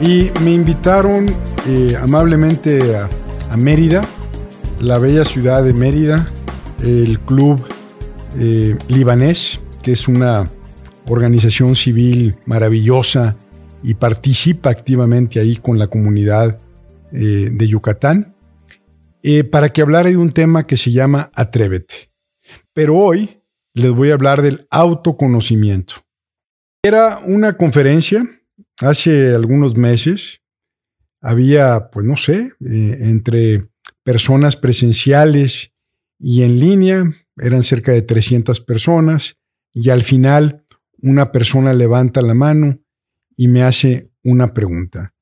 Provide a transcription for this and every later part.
Y me invitaron eh, amablemente a, Mérida, la bella ciudad de Mérida, el club eh, libanés, que es una organización civil maravillosa y participa activamente ahí con la comunidad eh, de Yucatán, para que hablara de un tema que se llama Atrévete. Pero hoy les voy a hablar del autoconocimiento. Era una conferencia hace algunos meses. Había, pues no sé, eh, entre personas presenciales y en línea, eran cerca de 300 personas, y al final una persona levanta la mano y me hace una pregunta.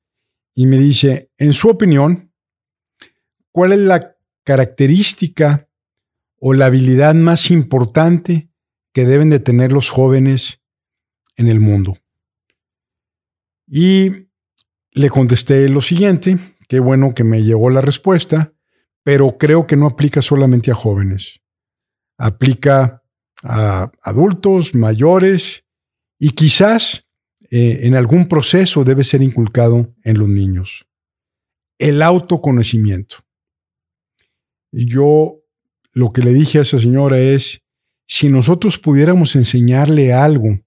Y me dice, en su opinión, ¿cuál es la característica o la habilidad más importante que deben de tener los jóvenes en el mundo. Y le contesté lo siguiente, qué bueno que me llegó la respuesta, pero creo que no aplica solamente a jóvenes. Aplica a adultos, mayores y quizás eh, en algún proceso debe ser inculcado en los niños. El autoconocimiento. Yo lo que le dije a esa señora es, si nosotros pudiéramos enseñarle algo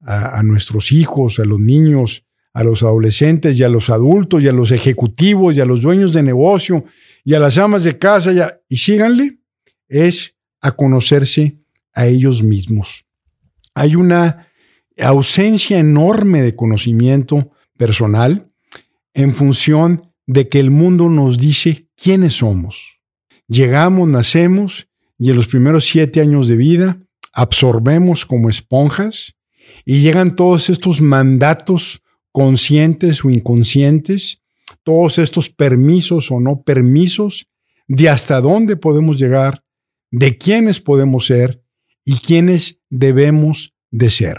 a, nuestros hijos, a los niños, a los adolescentes y a los adultos y a los ejecutivos y a los dueños de negocio y a las amas de casa y, y síganle, es a conocerse a ellos mismos. Hay una ausencia enorme de conocimiento personal en función de que el mundo nos dice quiénes somos. Llegamos, nacemos y en los primeros siete años de vida absorbemos como esponjas y llegan todos estos mandatos conscientes o inconscientes, todos estos permisos o no permisos de hasta dónde podemos llegar, de quiénes podemos ser y quiénes debemos de ser.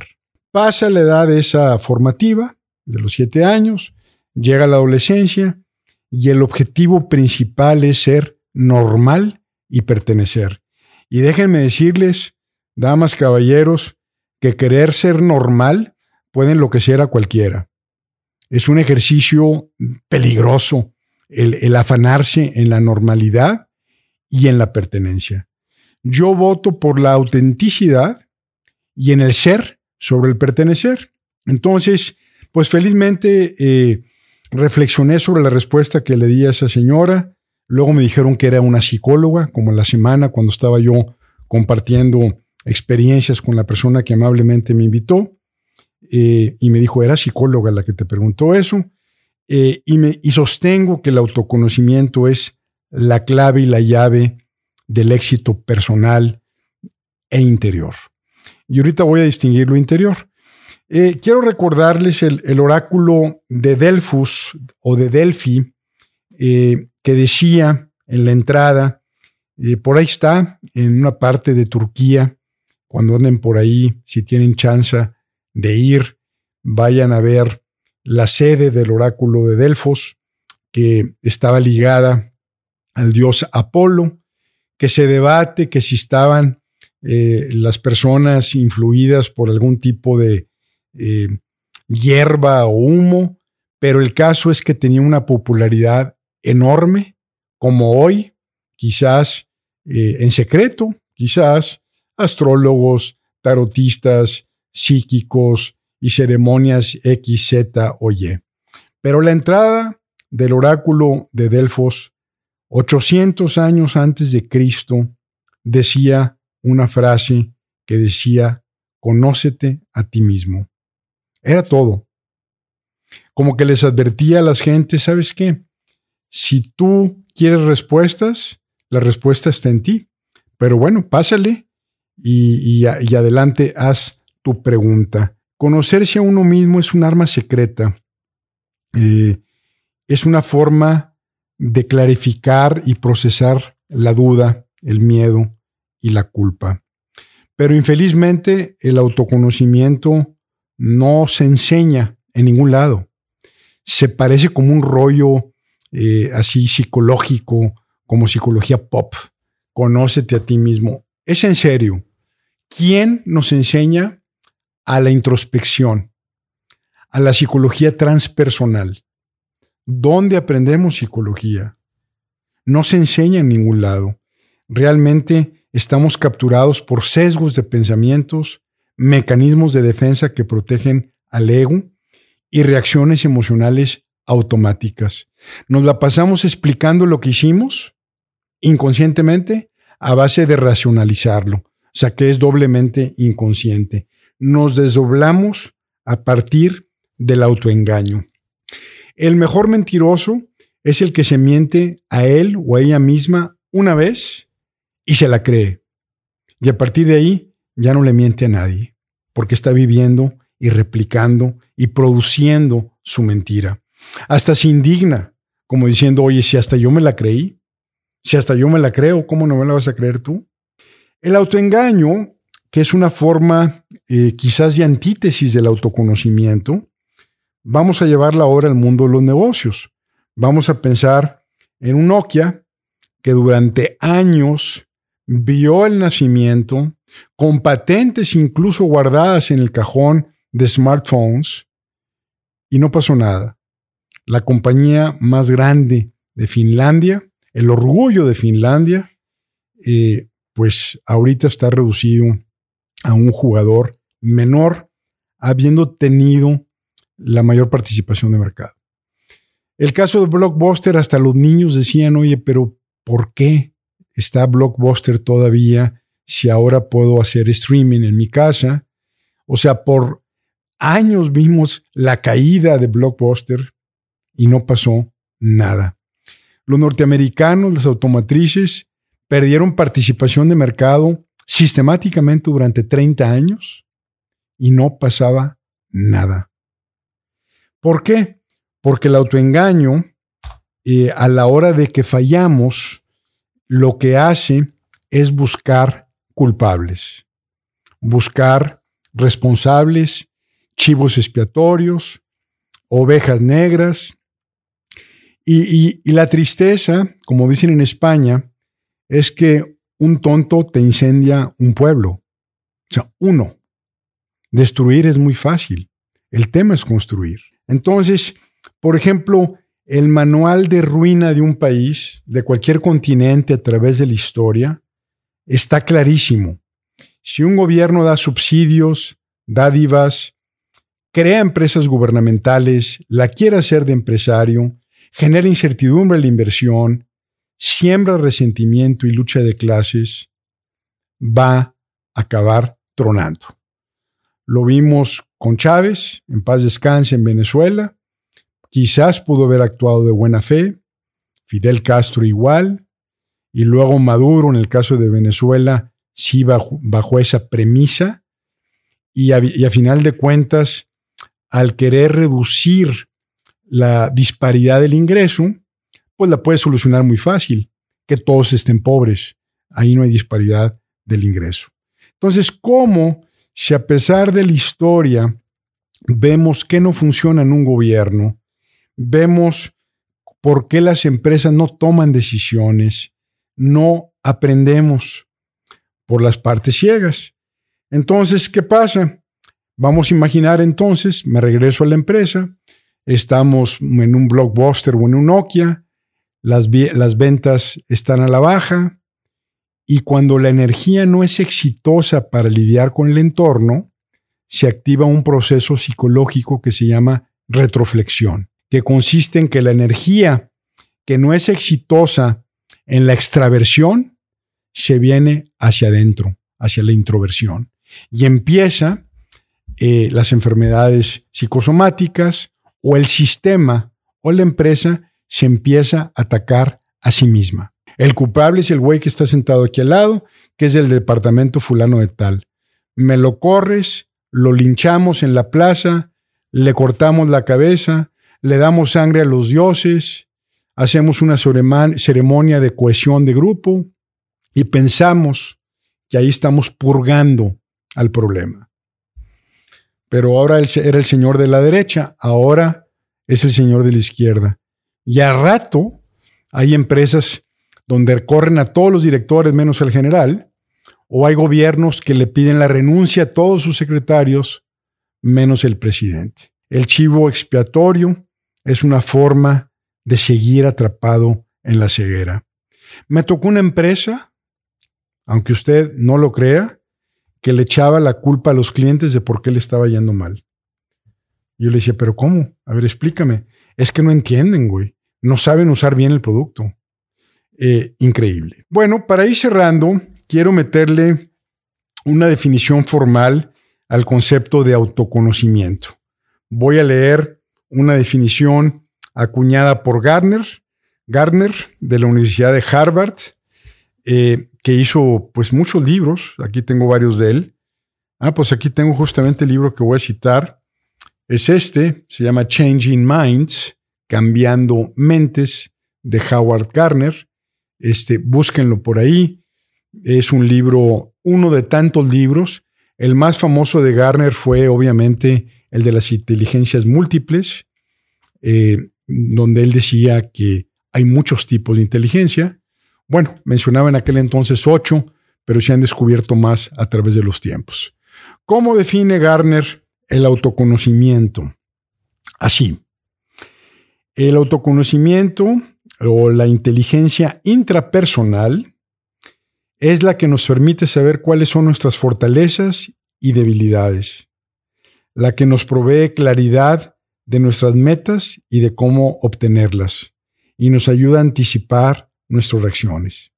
Pasa la edad esa formativa de los siete años, llega la adolescencia y el objetivo principal es ser normal y pertenecer. Y déjenme decirles, damas, caballeros, que querer ser normal puede enloquecer a cualquiera. Es un ejercicio peligroso el, afanarse en la normalidad y en la pertenencia. Yo voto por la autenticidad y en el ser sobre el pertenecer. Entonces, pues felizmente eh, reflexioné sobre la respuesta que le di a esa señora Luego me dijeron que era una psicóloga, como la semana cuando estaba yo compartiendo experiencias con la persona que amablemente me invitó. Eh, y me dijo, era psicóloga la que te preguntó eso. Eh, y, me, y sostengo que el autoconocimiento es la clave y la llave del éxito personal e interior. Y ahorita voy a distinguir lo interior. Eh, quiero recordarles el, el, oráculo de Delfus o de Delphi, que decía en la entrada, por ahí está, en una parte de Turquía, cuando anden por ahí, si tienen chance de ir, vayan a ver la sede del oráculo de Delfos, que estaba ligada al dios Apolo, que se debate que si estaban eh, las personas influidas por algún tipo de eh, hierba o humo, pero el caso es que tenía una popularidad enorme, como hoy, quizás eh, en secreto, quizás astrólogos, tarotistas, psíquicos y ceremonias X, Z o Y. Pero la entrada del oráculo de Delfos, 800 años antes de Cristo, decía una frase que decía, conócete a ti mismo. Era todo. Como que les advertía a las gentes, ¿sabes qué? Si tú quieres respuestas, la respuesta está en ti. Pero bueno, pásale y, adelante, haz tu pregunta. Conocerse a uno mismo es un arma secreta. Eh, es una forma de clarificar y procesar la duda, el miedo y la culpa. Pero infelizmente el autoconocimiento no se enseña en ningún lado. Se parece como un rollo eh, así psicológico, como psicología pop. Conócete a ti mismo. Es en serio. ¿Quién nos enseña a la introspección, a la psicología transpersonal? ¿Dónde aprendemos psicología? No se enseña en ningún lado. Realmente estamos capturados por sesgos de pensamientos, mecanismos de defensa que protegen al ego y reacciones emocionales automáticas. Nos la pasamos explicando lo que hicimos inconscientemente a base de racionalizarlo, o sea que es doblemente inconsciente. Nos desdoblamos a partir del autoengaño. El mejor mentiroso es el que se miente a él o a ella misma una vez y se la cree. Y a partir de ahí ya no le miente a nadie, porque está viviendo y replicando y produciendo su mentira. Hasta se indigna, como diciendo, oye, si hasta yo me la creí, si hasta yo me la creo, ¿cómo no me la vas a creer tú? El autoengaño, que es una forma eh, quizás de antítesis del autoconocimiento, vamos a llevarla ahora al mundo de los negocios. Vamos a pensar en un Nokia que durante años vio el nacimiento, con patentes incluso guardadas en el cajón de smartphones, y no pasó nada. La compañía más grande de Finlandia, el orgullo de Finlandia, eh, pues ahorita está reducido a un jugador menor, habiendo tenido la mayor participación de mercado. El caso de Blockbuster, hasta los niños decían, oye, pero ¿por qué está Blockbuster todavía si ahora puedo hacer streaming en mi casa? O sea, por años vimos la caída de Blockbuster y no pasó nada. Los norteamericanos, las automatrices, perdieron participación de mercado sistemáticamente durante 30 años y no pasaba nada. ¿Por qué? Porque el autoengaño, eh, a la hora de que fallamos, lo que hace es buscar culpables, buscar responsables, chivos expiatorios, ovejas negras. y, la tristeza, como dicen en España, es que un tonto te incendia un pueblo. O sea, uno. Destruir es muy fácil. El tema es construir. Entonces, por ejemplo, el manual de ruina de un país, de cualquier continente a través de la historia, está clarísimo. Si un gobierno da subsidios, dádivas, crea empresas gubernamentales, la quiere hacer de empresario, genera incertidumbre en la inversión, siembra resentimiento y lucha de clases, va a acabar tronando. Lo vimos con Chávez, en paz descanse en Venezuela. Quizás pudo haber actuado de buena fe. Fidel Castro igual. Y luego Maduro, en el caso de Venezuela, sí bajo, esa premisa. Y a final de cuentas, al querer reducir la disparidad del ingreso, pues la puede solucionar muy fácil, que todos estén pobres. Ahí no hay disparidad del ingreso. Entonces, ¿cómo si a pesar de la historia vemos que no funciona en un gobierno, vemos por qué las empresas no toman decisiones, no aprendemos por las partes ciegas. Entonces, ¿qué pasa? Vamos a imaginar entonces, me regreso a la empresa, estamos en un blockbuster o en un Nokia, las, las ventas están a la baja, y cuando la energía no es exitosa para lidiar con el entorno, se activa un proceso psicológico que se llama retroflexión, que consiste en que la energía que no es exitosa en la extraversión se viene hacia adentro, hacia la introversión. Y empieza eh, las enfermedades psicosomáticas o el sistema o la empresa se empieza a atacar a sí misma. El culpable es el güey que está sentado aquí al lado, que es del departamento fulano de tal. Me lo corres, lo linchamos en la plaza, le cortamos la cabeza, le damos sangre a los dioses, hacemos una ceremonia de cohesión de grupo y pensamos que ahí estamos purgando al problema. Pero ahora era el señor de la derecha, ahora es el señor de la izquierda. Y a rato hay empresas donde corren a todos los directores menos el general, o hay gobiernos que le piden la renuncia a todos sus secretarios menos el presidente. El chivo expiatorio es una forma de seguir atrapado en la ceguera. Me tocó una empresa, aunque usted no lo crea, que le echaba la culpa a los clientes de por qué le estaba yendo mal. yo le decía, pero ¿cómo? A ver, explícame. Es que no entienden, güey. No saben usar bien el producto. Eh, increíble. Bueno, para ir cerrando, quiero meterle una definición formal al concepto de autoconocimiento. Voy a leer una definición acuñada por Gardner, Gardner de la Universidad de Harvard, eh, que hizo pues muchos libros. Aquí tengo varios de él. Ah, pues aquí tengo justamente el libro que voy a citar. Es este, se llama Changing Minds, Cambiando Mentes, de Howard Gardner. Este, búsquenlo por ahí. Es un libro, uno de tantos libros. El más famoso de Garner fue obviamente el de las inteligencias múltiples, eh, donde él decía que hay muchos tipos de inteligencia. Bueno, mencionaba en aquel entonces ocho, pero se han descubierto más a través de los tiempos. ¿Cómo define Garner el autoconocimiento? Así. El autoconocimiento o la inteligencia intrapersonal es la que nos permite saber cuáles son nuestras fortalezas y debilidades, la que nos provee claridad de nuestras metas y de cómo obtenerlas, y nos ayuda a anticipar nuestras reacciones.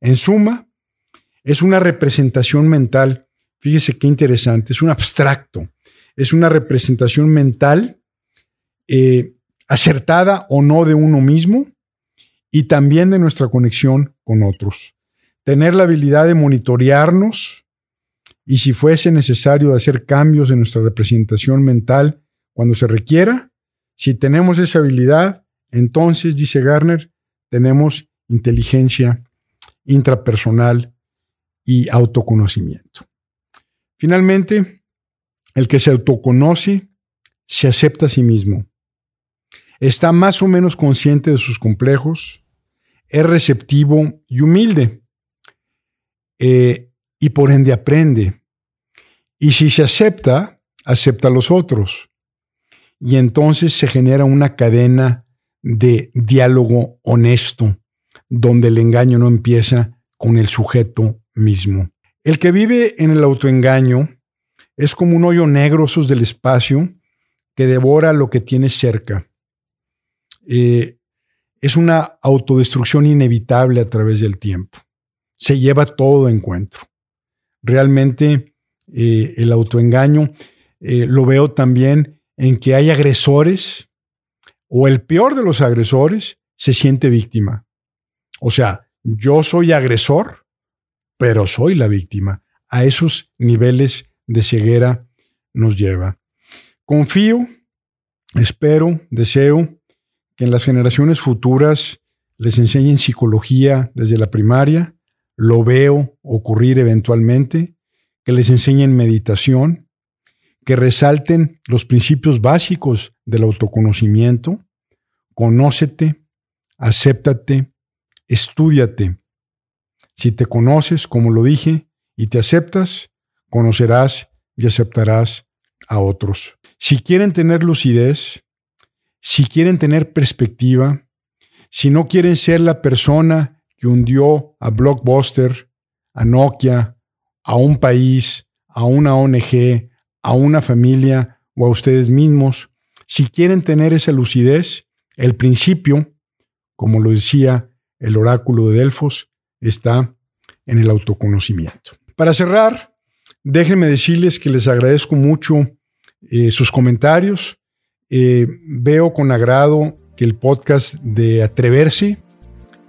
En suma, es una representación mental, fíjese qué interesante, es un abstracto, es una representación mental eh, acertada o no de uno mismo, y también de nuestra conexión con otros. Tener la habilidad de monitorearnos y si fuese necesario hacer cambios en nuestra representación mental cuando se requiera, si tenemos esa habilidad, entonces, dice Garner, tenemos inteligencia intrapersonal y autoconocimiento. Finalmente, el que se autoconoce se acepta a sí mismo está más o menos consciente de sus complejos, es receptivo y humilde, eh, y por ende aprende. Y si se acepta, acepta a los otros. Y entonces se genera una cadena de diálogo honesto, donde el engaño no empieza con el sujeto mismo. El que vive en el autoengaño es como un hoyo negro sus del espacio que devora lo que tiene cerca. Eh, es una autodestrucción inevitable a través del tiempo. Se lleva todo encuentro. Realmente eh, el autoengaño eh, lo veo también en que hay agresores o el peor de los agresores se siente víctima. O sea, yo soy agresor, pero soy la víctima. A esos niveles de ceguera nos lleva. Confío, espero, deseo que en las generaciones futuras les enseñen psicología desde la primaria, lo veo ocurrir eventualmente, que les enseñen meditación, que resalten los principios básicos del autoconocimiento, conócete, acéptate, estudiate. Si te conoces, como lo dije, y te aceptas, conocerás y aceptarás a otros. Si quieren tener lucidez, si quieren tener perspectiva, si no quieren ser la persona que hundió a Blockbuster, a Nokia, a un país, a una ONG, a una familia o a ustedes mismos, si quieren tener esa lucidez, el principio, como lo decía el oráculo de Delfos, está en el autoconocimiento. Para cerrar, déjenme decirles que les agradezco mucho eh, sus comentarios, eh, veo con agrado que el podcast de Atreverse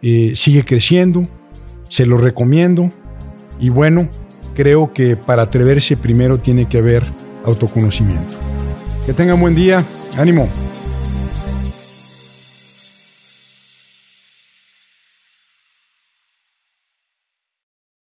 eh, sigue creciendo, se lo recomiendo y bueno, creo que para atreverse primero tiene que haber autoconocimiento. Que tengan buen día, ánimo.